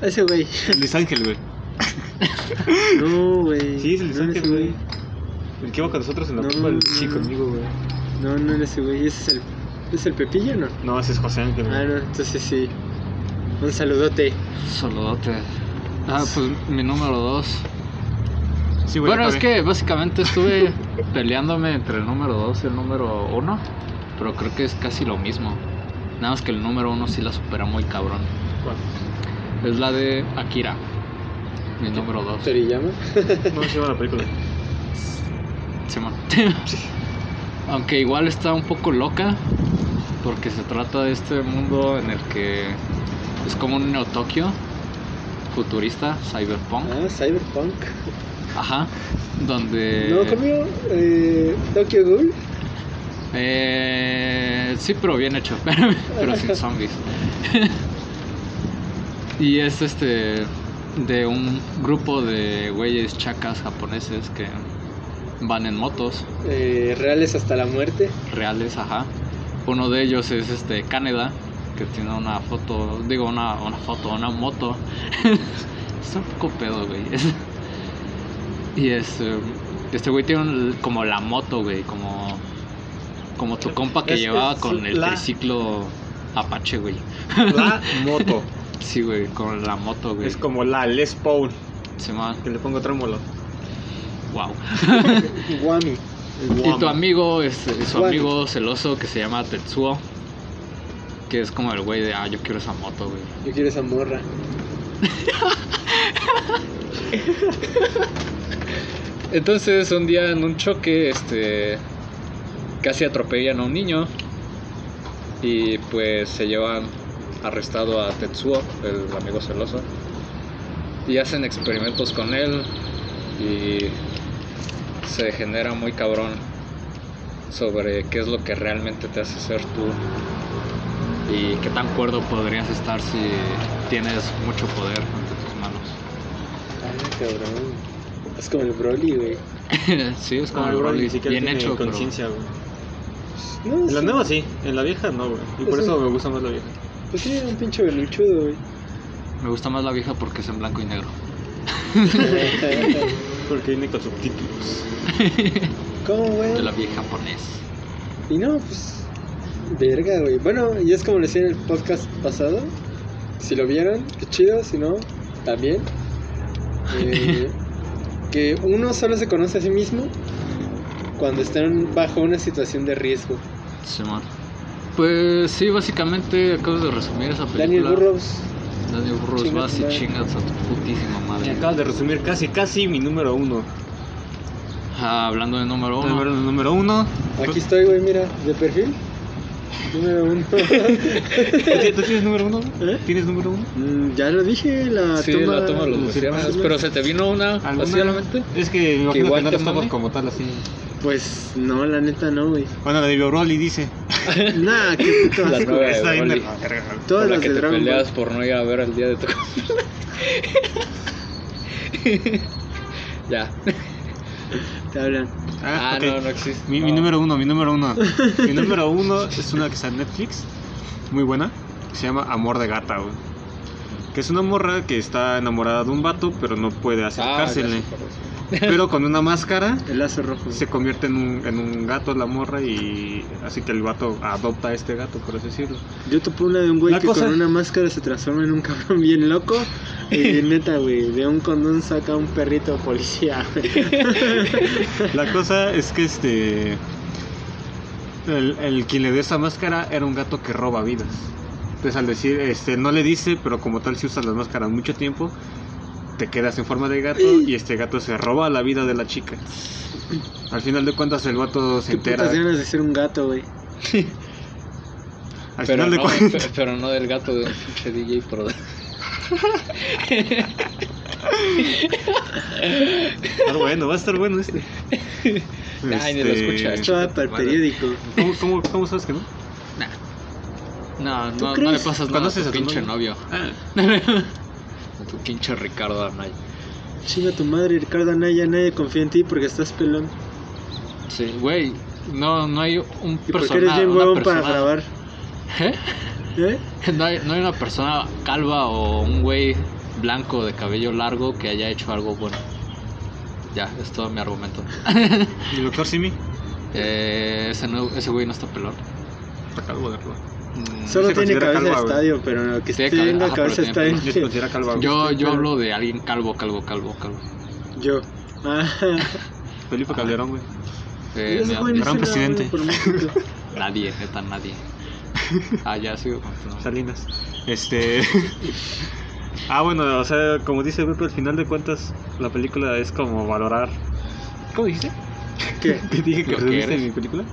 Ese güey. Luis Ángel, güey. *laughs* No, güey. Sí, es el Luis no güey. El que iba con nosotros en la No, tumba, el no. chico conmigo, güey. No, no era ese güey. Ese es el, ¿es el Pepillo o no? No, ese es José Ángel, güey. Ah, no, entonces sí. Un saludote. Solodote. Ah, pues mi número dos. Sí, güey, Bueno, es que básicamente estuve peleándome entre el número 2 y el número 1, pero creo que es casi lo mismo. Nada más que el número 1 sí la supera muy cabrón. ¿Cuál? Es la de Akira, mi número 2. Toriyama. No, se llama la película. Simón. *laughs* Aunque igual está un poco loca, porque se trata de este mundo en el que es como un Neo Tokio futurista, cyberpunk. Ah, Cyberpunk. Ajá. Donde. No, ¿cómo? Eh, Tokyo Ghoul. Eh, sí, pero bien hecho, *laughs* pero sin zombies. *laughs* y es este de un grupo de güeyes chacas japoneses que van en motos Eh, reales hasta la muerte. reales, ajá. Uno de ellos es este Caneda, que tiene una foto, digo una, una foto, una moto. *laughs* Está un poco pedo, güey. *laughs* y este, este güey tiene un- como la moto, güey, como como tu compa que Es- llevaba es con el la- triciclo Apache, güey. La *laughs* moto. Sí, güey, con la moto, güey. Es como la Les Paul. Se llama, Que le pongo trémolo. wow. *laughs* Guami. Y tu amigo, este, su amigo celoso que se llama Tetsuo, que es como el güey de, ah, yo quiero esa moto, güey. Yo quiero esa morra. *laughs* Entonces, un día en un choque, este, casi atropellan a un niño y pues se llevan arrestado a Tetsuo, el amigo celoso, y hacen experimentos con él y se genera muy cabrón sobre qué es lo que realmente te hace ser tú y qué tan cuerdo podrías estar si tienes mucho poder ante tus manos. Ay, cabrón. Es como el Broly, güey. *laughs* sí, es como Ah, el bro, Broly, ni siquiera bien tiene hecho, conciencia, güey. No, En la sí. nueva sí, en la vieja no, güey. Y por Es eso un- me gusta más la vieja. Pues sí, un pinche veluchudo, güey. Me gusta más la vieja porque es en blanco y negro. *laughs* Porque viene con subtítulos. *laughs* ¿Cómo, güey? Yo la vi en japonés. Y no, pues. Verga, güey. Bueno, y es como decía en el podcast pasado. Si lo vieron, qué chido. Si no, también. *laughs* Eh, que uno solo se conoce a sí mismo cuando están bajo una situación de riesgo. Simón. Pues sí, básicamente acabas de resumir esa película. Daniel Burrows. Daniel Burros, Chinga vas y chingas a tu putísima madre. acabas de resumir casi, casi mi número uno. Ah, hablando de número uno. Número, número uno. Aquí estoy, güey, mira, de perfil. Número uno. *laughs* ¿Tú tienes número uno? ¿Eh? ¿Tienes número uno? Mm, ya lo dije, la Sí, tumba. la toma de los luciérnagas. Pero se te vino una así a la mente. Es que me imagino igual que no estamos como tal así. Pues no, la neta no, güey. Bueno, la de Broly dice. *laughs* Nah, qué puto La asco. Está bien de la verga. Todas por la las que de te Dragon peleas Ball. por no ir a ver el día de tu *laughs* Ya. Te hablan. Ah, ok. no, no existe. Mi, número uno, mi número uno. *laughs* mi número uno es una que está en Netflix, muy buena, que se llama Amor de Gata, güey. Que es una morra que está enamorada de un vato, pero no puede Ah, acercársele. *laughs* pero con una máscara El lazo rojo. se convierte en un, en un gato la morra y así que el vato adopta a este gato, por así decirlo. Yo topé una de un güey La que cosa- con una máscara se transforma en un cabrón bien loco. Y *laughs* neta, güey, de un condón saca un perrito policía. *laughs* La cosa es que este. El, el quien le dio esa máscara era un gato que roba vidas. Entonces al decir, este, no le dice, pero como tal si usas las máscaras mucho tiempo, te quedas en forma de gato y este gato se roba la vida de la chica. Al final de cuentas el vato se Qué entera. putas ganas de ser un gato, güey. *laughs* Al Pero final de no, cuentas. pe- pero no del gato de un pinche DJ pro. Va a estar bueno, va a estar bueno este. Ay, ni lo Este, escuchas. Esto va para el periódico. ¿Cómo, cómo, cómo sabes que no? Nah. No, ¿Tú no, no le pasas nada a ¿Conoces tu a tu pinche novio? novio. *laughs* Tu pinche Ricardo Arnay. Chinga tu madre, Ricardo Anaya, nadie confía en ti porque estás pelón. Sí, güey. No, no hay un Y porque persona. eres bien huevón para grabar. ¿Eh? ¿Eh? *laughs* No hay, no hay una persona calva o un güey blanco de cabello largo que haya hecho algo bueno. Ya, es todo mi argumento. *laughs* ¿Y el doctor Simi? Eh, ese, no- ese güey no está pelón. Está calvo de verdad. Mm, Solo se tiene cabeza de calva, estadio, pero que Tiene esté cabeza tiene bien. Ya se considera calva. Yo, yo hablo de alguien calvo, calvo, calvo, calvo. Yo. Ah, Felipe Calderón, güey. Eh, no gran presidente. nadie, neta, nadie. *laughs* Ah, ya sigo continuando. Salinas. Este. *laughs* ah, bueno, o sea, como dice Pepe, al final de cuentas, la película es como valorar. ¿Cómo dijiste? ¿Qué? *laughs* ¿Qué dije que Lo que resumiste mi película?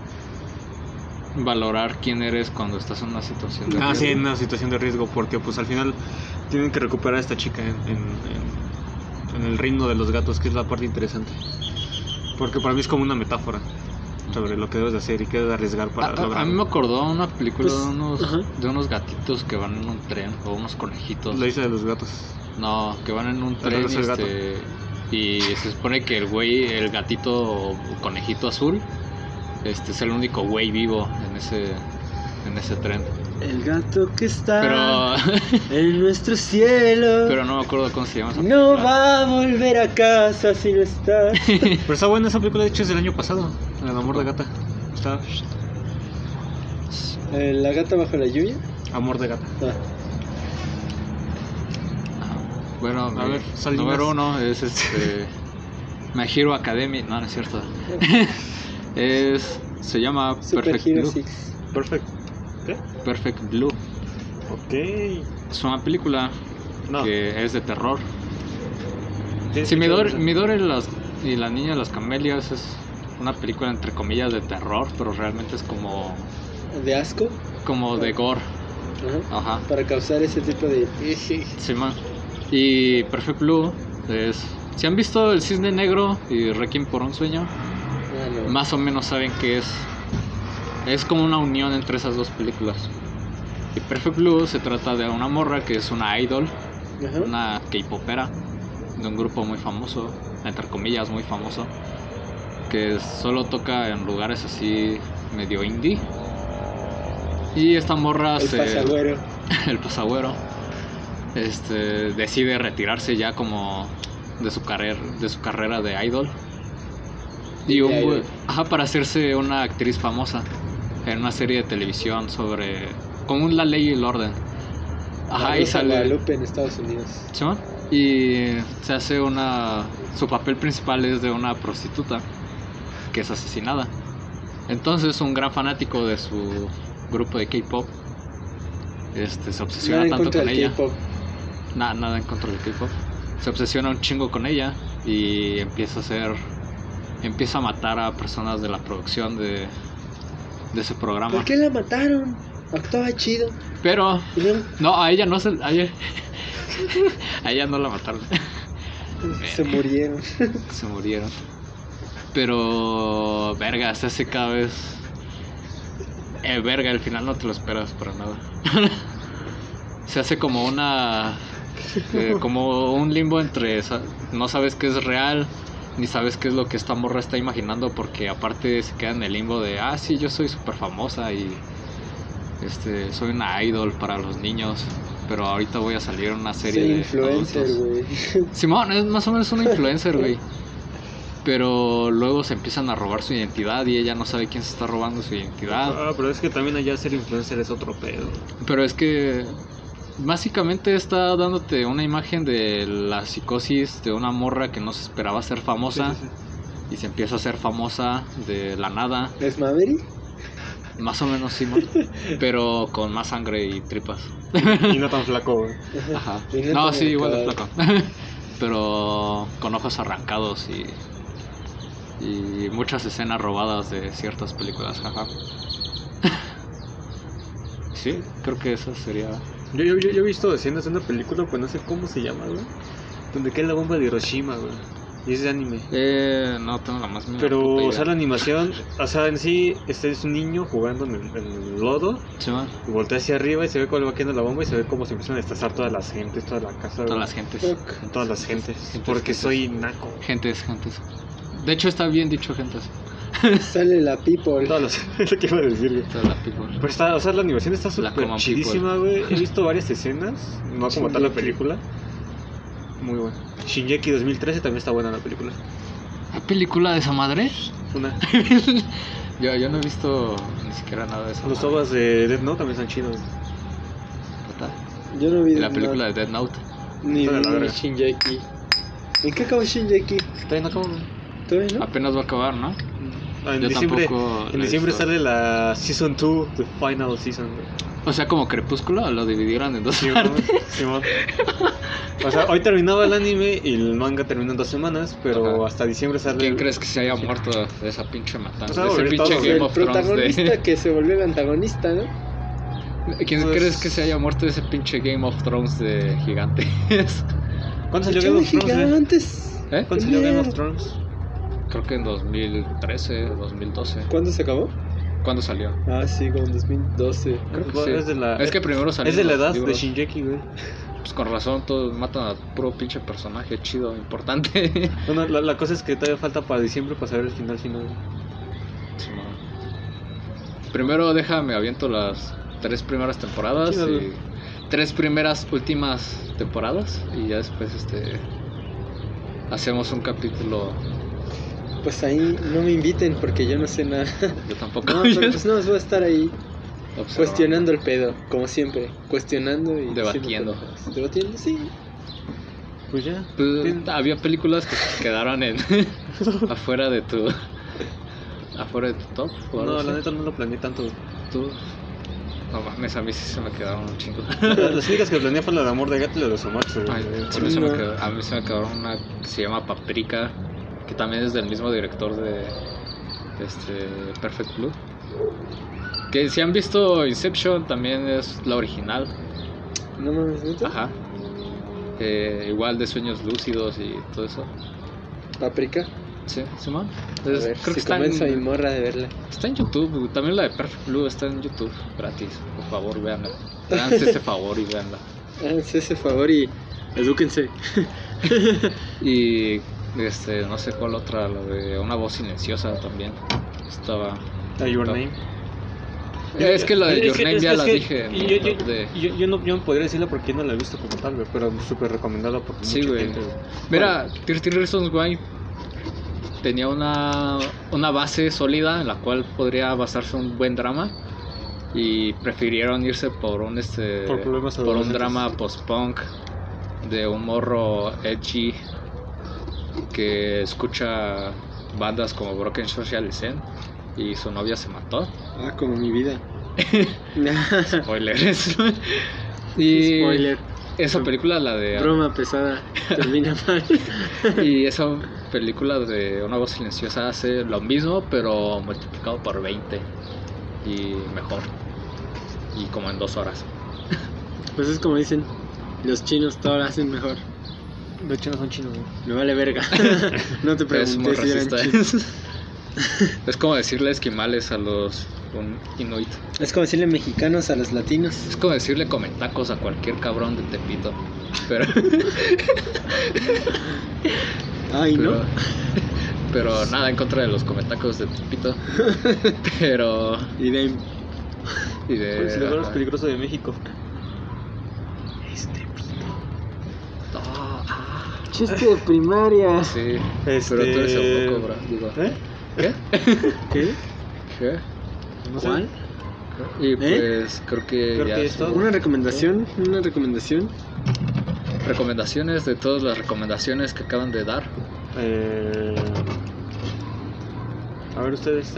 Valorar quién eres cuando estás en una situación de Ah, sí, en riesgo. una situación de riesgo, porque pues al final tienen que recuperar a esta chica en, en, en- en el reino de los gatos, que es la parte interesante. Porque para mí es como una metáfora sobre lo que debes de hacer y qué debes de arriesgar para A, a- a lograrlo. mí me acordó una película Pues, de, unos, de unos gatitos que van en un tren o unos conejitos. La isla de los gatos. No, que van en un tren gato. este, y se supone que el güey, el gatito o conejito azul, este es el único güey vivo en ese en ese tren. El gato que está Pero *laughs* en nuestro cielo. pero no me acuerdo cómo se llama esa no va a volver a casa si no estás. *laughs* Pero está buena esa película, de hecho es del año pasado, El amor de gata. Está Eh, La gata bajo la lluvia. amor de gata. Ah. Bueno, A ver, número uno es este My Hero Academy, no, no es cierto. *laughs* es se llama Super Perfect Hero Blue. 6. Perfecto. ¿Qué? Perfect Blue. Ok. Es una película No. que es de terror. Sí, Midori, las, y la niña de las camelias es una película entre comillas de terror, pero realmente es como, De asco. como de gore. Ajá. Ajá. Para causar ese tipo de. Sí, man. Y Perfect Blue es... Si han visto El Cisne Negro y Requiem por un Sueño, Ah. Más o menos saben qué es. es como una unión entre esas dos películas. Y Perfect Blue se trata de una morra que es una idol, una K-popera de un grupo muy famoso, entre comillas muy famoso, que solo toca en lugares así medio indie. Y esta morra El se pasagüero. *laughs* el pasagüero este decide retirarse ya como de su carrera de su carrera de idol y De un idol. güey- ajá para hacerse una actriz famosa en una serie de televisión sobre como la ley y el orden ajá y sale Guadalupe en Estados Unidos. Simón. y se hace una su papel principal es de una prostituta que es asesinada entonces un gran fanático de su grupo de K-pop este se obsesiona Nada tanto con ella. Nada, nada en contra del K-pop. Se obsesiona un chingo con ella y empieza a hacer. Empieza a matar a personas de la producción de, de ese programa. ¿Por qué la mataron? Actuaba chido. Pero, no, a ella no se. A ella, *laughs* a ella no la mataron. se murieron. *laughs* se murieron. Pero, verga, se hace cada vez. Eh, verga, al final no te lo esperas para nada. *laughs* se hace como una. eh, como un limbo entre. No sabes qué es real, ni sabes qué es lo que esta morra está imaginando, porque aparte se queda en el limbo de. Ah, sí, yo soy súper famosa y. Este, soy una idol para los niños. Pero ahorita voy a salir en una serie de. influencer, adultos". güey. *laughs* *laughs* Simón es más o menos una influencer, güey. Pero luego se empiezan a robar su identidad y ella no sabe quién se está robando su identidad. Ah, pero es que también allá ser influencer es otro pedo. Pero es que básicamente está dándote una imagen de la psicosis de una morra que no se esperaba ser famosa Sí, sí, y se empieza a ser famosa de la nada. ¿Es Maverick? Más o menos Simón. *laughs* pero con más sangre y tripas. sí. Y no tan flaco, güey. Ajá. No No, sí, igual de flaco. *laughs* Pero con ojos arrancados y. Y muchas escenas robadas de ciertas películas, jaja. *laughs* Sí, creo que eso sería. Yo, yo, yo, yo he visto escenas de una película, pues no sé cómo se llama, güey. Donde cae la bomba de Hiroshima, güey. Y es de anime. Eh, no tengo la más mínima Pero, puta o sea, la animación, o sea, en sí, este es un niño jugando en el, en el lodo, Sí, man, y voltea hacia arriba y se ve cómo va cayendo la bomba y se ve cómo se empiezan a destazar todas las gentes, toda la casa, Todas güey. las gentes. Todas las gentes. Gentes, Porque gentes. soy naco. Gentes, gentes. De hecho, está bien dicho, gentes. Sale la people. Todas las... *laughs* es lo que iba a decir, güey. Toda la people. Pero está, o sea, la animación está La súper chidísima, güey. He visto varias escenas, no como tal la Shingeki. película. Muy buena. Shinjeki 2013 también está buena la película. ¿Hay película de esa madre? Una. *laughs* yo, yo no he visto ni siquiera nada de eso. Los ovas de Death Note también están chidos. Yo no vi Y la película de Dead Note. Ni la verga. Shinjeki. ¿En qué acabó Shinjeki? Todavía no acabo, güey. ¿Todavía no? Apenas va a acabar, ¿no? En Yo diciembre, tampoco en diciembre visto. sale la Season 2, The Final Season. O sea, como Crepúsculo, lo dividieron en dos Simón, partes. Simón. *laughs* O sea, hoy terminaba el anime y el manga terminó en dos semanas, pero Ajá. hasta diciembre sale. ¿Quién crees que se haya muerto de esa pinche matanza? O sea, de ese pinche Game el of Thrones protagonista de... que se volvió el antagonista, ¿no? ¿Quién Pues- crees que se haya muerto de ese pinche Game of Thrones de gigantes? ¿Cuándo salió Échale Game of Thrones? gigantes. ¿Eh? ¿Cuándo salió Game of. Thrones? Creo que en 2013, 2012. ¿Cuándo se acabó? ¿Cuándo salió? Ah, sí, como en 2012. Creo que Bueno, sí. es de la- Es que primero salió Es de la edad de. Shinjeki, güey. Pues con razón, todos matan a puro pinche personaje chido, importante. *laughs* Bueno, la, la cosa es que todavía falta para diciembre para saber el final final. Primero déjame aviento las tres primeras temporadas Chido. y tres primeras últimas temporadas y ya después este hacemos un capítulo. Pues ahí no me inviten porque yo no sé nada. Yo tampoco. No, pero pues no, voy a estar ahí observando. cuestionando el pedo, como siempre. Cuestionando y Debatiendo. Debatiendo, sí. Pues ya. Pues, había películas que se quedaron en *laughs* afuera de tu afuera de tu top. o No, así. la neta no lo planeé tanto. Tú. No mames, a mí sí se me quedaron un chingo. *laughs* Las únicas que planeé fue la de Amor de Gato y la de. Ay, Por sí, a, mí se me no. quedó, a mí se me quedó una que se llama Paprika, que también es del mismo director de este Perfect Blue. Que si han visto Inception, también es la original. No mames, ¿neta? Ajá. Eh, igual de sueños lúcidos y todo eso. Paprika. Sí, Simón. A Es- ver, creo si que está a mi en, morra de verla. está en YouTube. También la de Perfect Blue está en YouTube. Gratis. Por favor, véanla. Háganse ese *laughs* favor y véanla. Háganse ese favor y edúquense. *laughs* Y este, no sé cuál otra, la de una voz silenciosa también. Estaba. A Your. Name. Es que la de Your Name ya la que dije. Yo, el yo, top de- yo, yo no, yo no podría decirla porque no la he visto como tal, güey, pero súper recomendada por Sí, mucha güey. gente. Mira, 30 Reasons Why tenía una, una base sólida en la cual podría basarse un buen drama y prefirieron irse por un este Por un drama post-punk de un morro edgy que escucha bandas como Broken Social Scene y su novia se mató. Ah, como mi vida. *laughs* Spoilers. y Spoiler. esa película la de Broma pesada. Termina mal. *laughs* Y esa película de Una voz silenciosa hace lo mismo, pero multiplicado por 20. Y mejor. Y como en dos horas. Pues es como dicen. Los chinos todo lo hacen mejor. De hecho, no son chinos, güey. Me vale verga. *laughs* no te Es muy pregunté si eran racista. chinos. *laughs* es como decirle esquimales a los un inuit. Es como decirle mexicanos a los latinos. Es como decirle comentacos a cualquier cabrón de Tepito. Pero, *laughs* Ay, pero, ¿no? pero nada en contra de los comentacos de Tepito. Pero. Y de... Y de. Es el lugar más ajá. peligroso de México. Chiste de primaria. sí. Este... Pero tú eres eunuco, bro. Digo, ¿Eh? ¿Qué? ¿Qué? ¿Qué? No. ¿Cuál? Y pues creo que Creo ya que es todo. Una recomendación, una recomendación. recomendaciones de todas las recomendaciones que acaban de dar. Eh... A ver ustedes.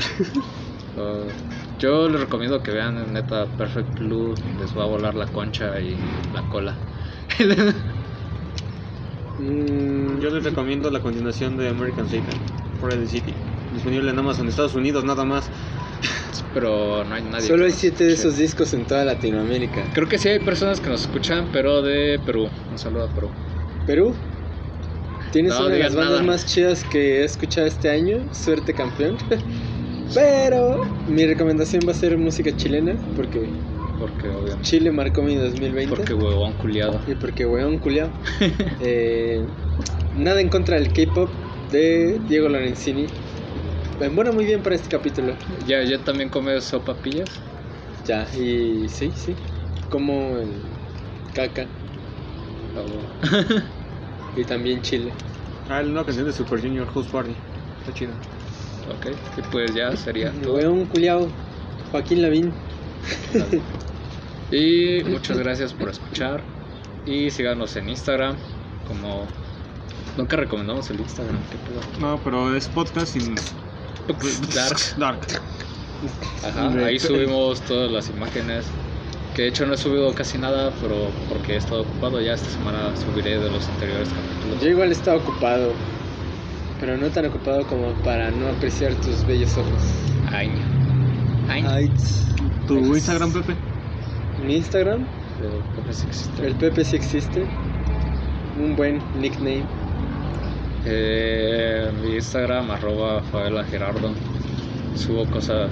Uh, *laughs* yo les recomiendo que vean neta Perfect Blue, les va a volar la concha y la cola. *laughs* Mm, Yo les recomiendo la continuación de American Satan, Friday City. Disponible en Amazon, Estados Unidos, nada más. *laughs* Pero no hay nadie. Solo hay siete de esos discos en toda Latinoamérica. Creo que sí hay personas que nos escuchan, pero de Perú. Un saludo a Perú. Perú. Tienes No una de las bandas nada. más chidas que he escuchado este año. Suerte campeón. *laughs* Pero mi recomendación va a ser música chilena. Porque Porque obviamente. Chile marcó mi 2020. Porque huevón culiado. Y porque weón culiao. *laughs* Eh, nada en contra del K-pop de Diego Lorenzini. Eh, Bueno, muy bien para este capítulo. ¿Ya, ya también comes sopapillas? Ya, y sí, sí. Como el caca Oh, *laughs* y también chile. Ah, la nueva canción de Super Junior House Party. Está chida. ok, y pues ya sería todo. Weón culiao. Joaquín Lavín. *laughs* Y muchas gracias por escuchar. Y síganos en Instagram. Como. Nunca recomendamos el Instagram. ¿Qué pedo? No, pero es podcast sin... Dark. *laughs* Dark. Ajá, ahí subimos todas las imágenes. Que de hecho no he subido casi nada, pero porque he estado ocupado. Ya esta semana subiré de los anteriores capítulos. Yo igual estaba ocupado. Pero no tan ocupado como para no apreciar tus bellos ojos. Ay. Ay. Ay, ¿Tu Instagram, Pepe? Mi Instagram, Pero, ¿cómo se existe? el Pepe sí existe. Un buen nickname. Eh, mi Instagram, arroba Favela Gerardo. Subo cosas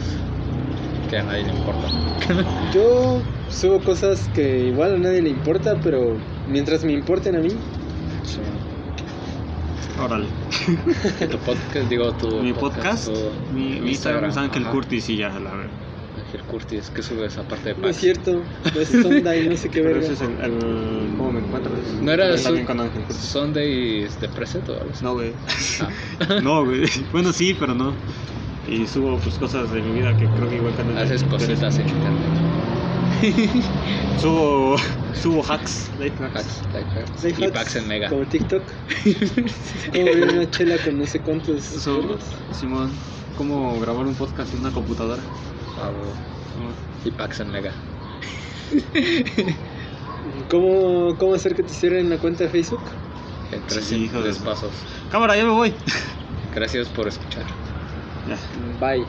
que a nadie le importan. *laughs* Yo subo cosas que igual a nadie le importa, pero mientras me importen a mí, Sí. Órale. *laughs* Tu podcast, digo, tu Mi podcast, tu mi, mi Instagram es Ángel. Curtis y ya, la verdad. Ángel Curtis, ¿qué subes aparte de no es Pax? cierto. No es sonda y no sé qué Pero verga. ese es el, el- ¿Cómo me encuentras? ¿No era su- con Ángel Curtis. Sundays de Preset o algo así? No, güey. Ah. *laughs* No, güey. Bueno, sí, pero no. Y subo pues cosas de mi vida que creo que igual que Haces cositas en internet. *laughs* Subo, subo hacks, life hacks. Hacks, life hacks. Life Y hacks, Pax en Mega. Como TikTok. *laughs* Como una chela con no sé cuántos. Euros. Simón, cómo grabar un podcast en una computadora. Ah. Y Pax en Mega. *laughs* ¿Cómo, ¿Cómo hacer que te cierren la cuenta de Facebook? En tres Sí, hijo de simples su- pasos. Cámara, ya me voy. *laughs* Gracias por escuchar. Ya. Bye.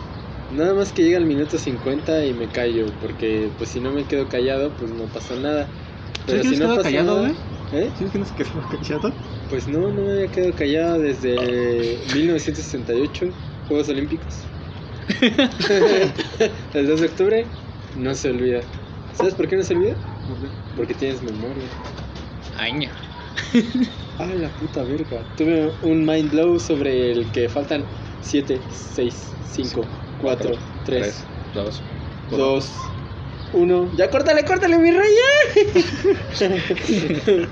Nada más que llega el minuto 50 y me callo, porque pues si no me quedo callado, pues no pasa nada. Pero ¿Sí si que no no pasa callado, nada, güey? ¿eh? ¿Sí que no se quedó callado? Pues no, no me había quedado callado desde 1968, Juegos Olímpicos. *laughs* El 2 de octubre no se olvida. ¿Sabes por qué no se olvida? Porque tienes memoria. Aña. *laughs* Ah, la puta verga. Tuve un mind blow sobre el que faltan 7, 6, 5, 4, 3, 2. 2, 1. Ya córtale, córtale, mi rey. *laughs*